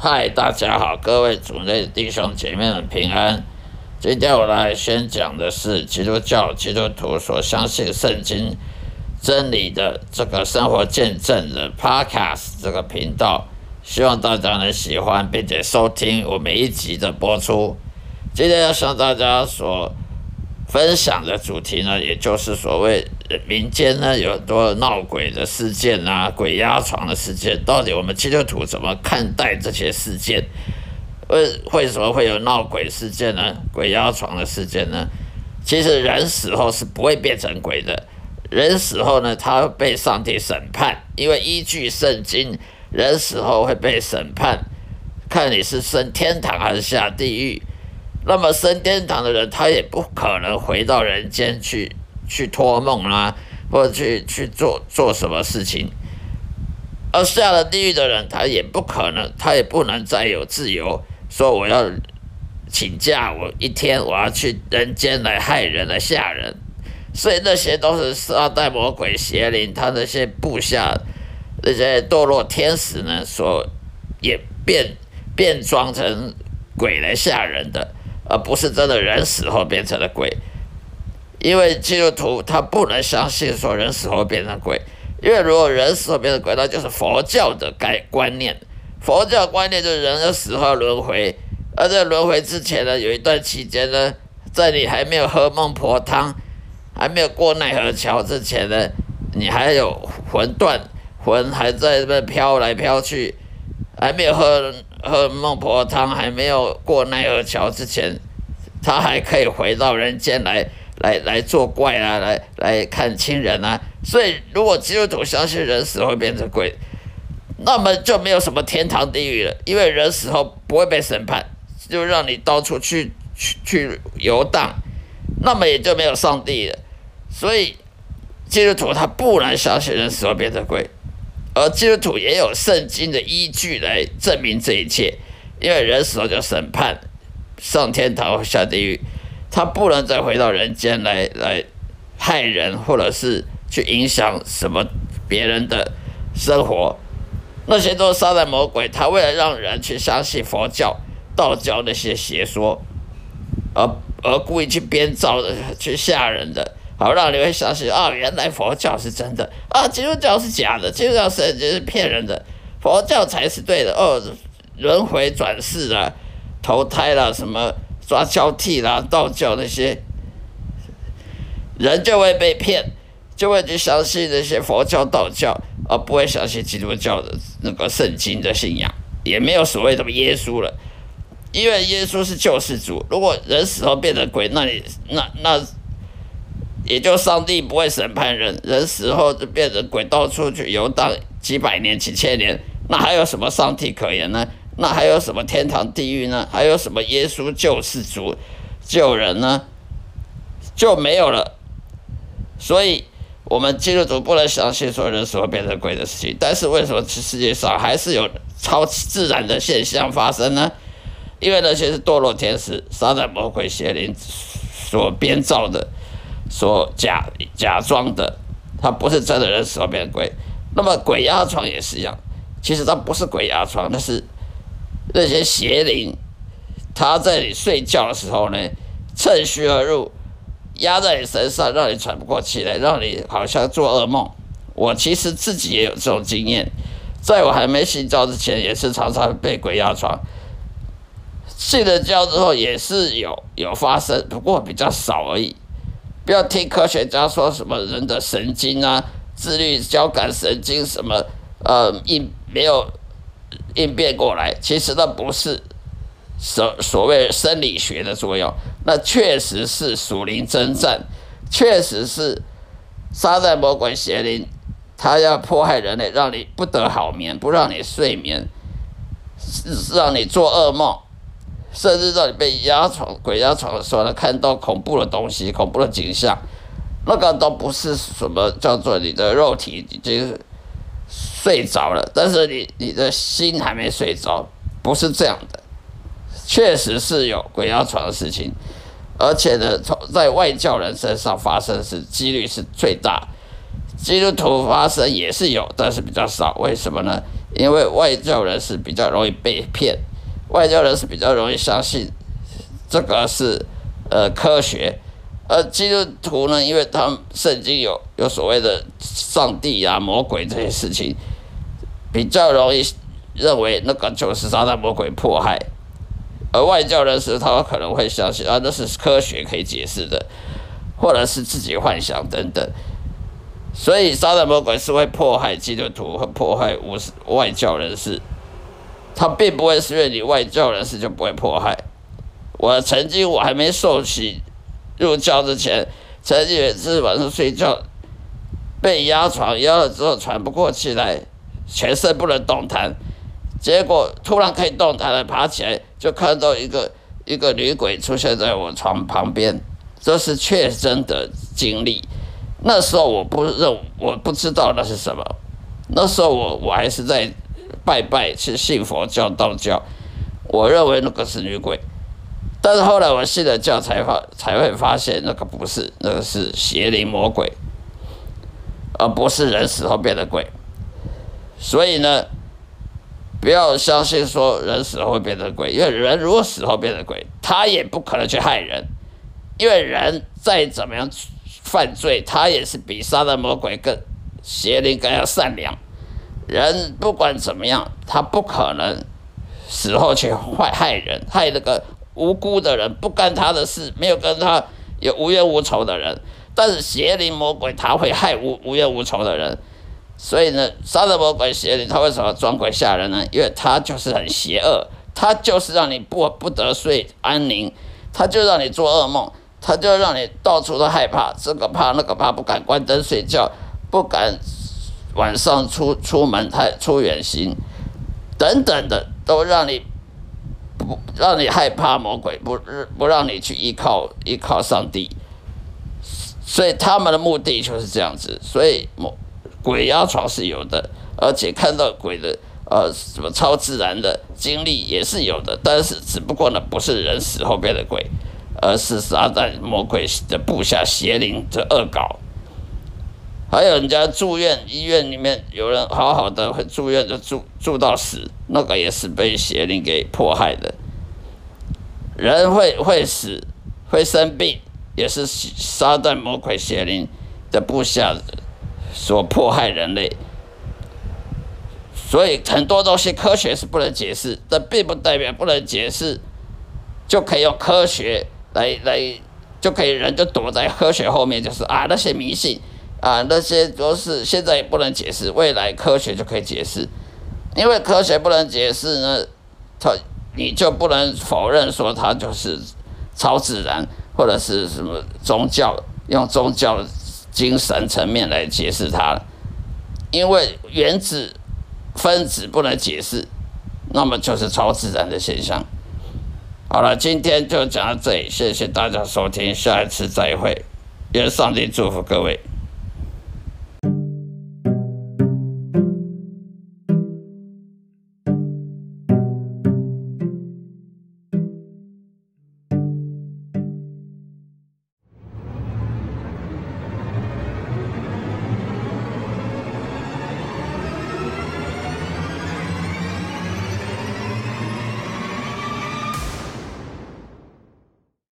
嗨，大家好，各位主内弟兄姐妹们平安。今天我来宣讲的是基督教基督徒所相信圣经真理的这个生活见证的 Podcast 这个频道，希望大家能喜欢并且收听我每一集的播出。今天要向大家所分享的主题呢，也就是所谓民间呢有很多闹鬼的事件啊，鬼压床的事件，到底我们基督徒怎么看待这些事件？为为什么会有闹鬼事件呢？鬼压床的事件呢？其实人死后是不会变成鬼的，人死后呢，他会被上帝审判，因为依据圣经，人死后会被审判，看你是升天堂还是下地狱。那么升天堂的人，他也不可能回到人间去去托梦啦，或者去去做做什么事情。而下了地狱的人，他也不可能，他也不能再有自由，说我要请假，我一天我要去人间来害人来吓人。所以那些都是撒旦魔鬼邪灵，他那些部下那些堕落天使呢，所也变变装成鬼来吓人的。而不是真的人死后变成了鬼，因为基督徒他不能相信说人死后变成鬼，因为如果人死后变成鬼，那就是佛教的概观念。佛教观念就是人的死后轮回，而在轮回之前呢，有一段期间呢，在你还没有喝孟婆汤，还没有过奈何桥之前呢，你还有魂断，魂还在那飘来飘去，还没有喝。喝孟婆汤还没有过奈何桥之前，他还可以回到人间来来来作怪啊，来来看亲人啊。所以，如果基督徒相信人死后变成鬼，那么就没有什么天堂地狱了，因为人死后不会被审判，就让你到处去去去游荡，那么也就没有上帝了。所以，基督徒他不能相信人死后变成鬼。而基督徒也有圣经的依据来证明这一切，因为人死后就审判，上天堂或下地狱，他不能再回到人间来来害人，或者是去影响什么别人的生活。那些都是撒旦魔鬼，他为了让人去相信佛教、道教那些邪说，而而故意去编造的、去吓人的。好，让你会相信啊，原来佛教是真的啊，基督教是假的，基督教是就是骗人的，佛教才是对的哦。轮回转世啦，投胎啦，什么抓交替啦，道教那些人就会被骗，就会去相信那些佛教、道教，而不会相信基督教的那个圣经的信仰，也没有所谓的耶稣了，因为耶稣是救世主。如果人死后变成鬼，那你那那。也就上帝不会审判人，人死后就变成鬼，到处去游荡几百年、几千年，那还有什么上帝可言呢？那还有什么天堂、地狱呢？还有什么耶稣救世主救人呢？就没有了。所以，我们基督徒不能相信说人死后变成鬼的事情。但是，为什么世界上还是有超自然的现象发生呢？因为那些是堕落天使、撒旦魔鬼邪灵所编造的。所假假装的，他不是真的人死后变鬼。那么鬼压床也是一样，其实他不是鬼压床，那是那些邪灵，他在你睡觉的时候呢，趁虚而入，压在你身上，让你喘不过气来，让你好像做噩梦。我其实自己也有这种经验，在我还没信教之前，也是常常被鬼压床。信了教之后，也是有有发生，不过比较少而已。不要听科学家说什么人的神经啊、自律交感神经什么呃应没有应变过来，其实那不是所所谓生理学的作用，那确实是属灵征战，确实是撒旦魔鬼邪灵，他要迫害人类，让你不得好眠，不让你睡眠，让你做噩梦。甚至让你被压床、鬼压床的时候，看到恐怖的东西、恐怖的景象，那个都不是什么叫做你的肉体已经睡着了，但是你你的心还没睡着，不是这样的。确实是有鬼压床的事情，而且呢，从在外教人身上发生是几率是最大，基督徒发生也是有，但是比较少。为什么呢？因为外教人是比较容易被骗，外教人士比较容易相信这个是呃科学，而基督徒呢，因为他们圣经有有所谓的上帝啊、魔鬼这些事情，比较容易认为那个就是撒旦魔鬼迫害，而外教人士他可能会相信啊，那是科学可以解释的，或者是自己幻想等等。所以，撒旦魔鬼是会迫害基督徒和迫害无外教人士，他并不会是因为你外教人士就不会迫害。我曾经我还没受洗入教之前，曾经有一次晚上睡觉被压床，压了之后喘不过气来，全身不能动弹，结果突然可以动弹了，爬起来就看到一个一个女鬼出现在我床旁边，这是确真的经历。那时候我不认，我不知道那是什么。那时候我我还是在拜拜，是信佛教、道教。我认为那个是女鬼，但是后来我信了教，才发才会发现那个不是，那个是邪灵魔鬼，而不是人死后变的鬼。所以呢，不要相信说人死后会变成鬼，因为人如果死后变成鬼，他也不可能去害人，因为人再怎么样。犯罪，他也是比杀的魔鬼更邪灵更要善良。人不管怎么样，他不可能死后去坏害人，害那个无辜的人，不干他的事，没有跟他有无冤无仇的人。但是邪灵魔鬼他会害无无冤无仇的人，所以呢，杀了魔鬼邪灵他为什么装鬼吓人呢？因为他就是很邪恶，他就是让你不不得睡安宁，他就让你做噩梦。他就让你到处都害怕，这个怕那个怕，不敢关灯睡觉，不敢晚上出出门太出远行，等等的，都让你不让你害怕魔鬼，不不让你去依靠依靠上帝，所以他们的目的就是这样子。所以魔鬼压床是有的，而且看到鬼的呃什么超自然的经历也是有的，但是只不过呢，不是人死后变的鬼。而是撒旦魔鬼的部下邪灵的恶搞，还有人家住院医院里面有人好好的会住院就住住到死，那个也是被邪灵给迫害的。人会会死会生病，也是撒旦魔鬼邪灵的部下所迫害人类。所以很多东西科学是不能解释，这并不代表不能解释就可以用科学。来来，就可以人就躲在科学后面，就是啊那些迷信啊那些都是现在也不能解释，未来科学就可以解释。因为科学不能解释呢，它你就不能否认说它就是超自然或者是什么宗教，用宗教精神层面来解释它。因为原子分子不能解释，那么就是超自然的现象。好了，今天就讲到这里，谢谢大家收听，下一次再会，愿上帝祝福各位。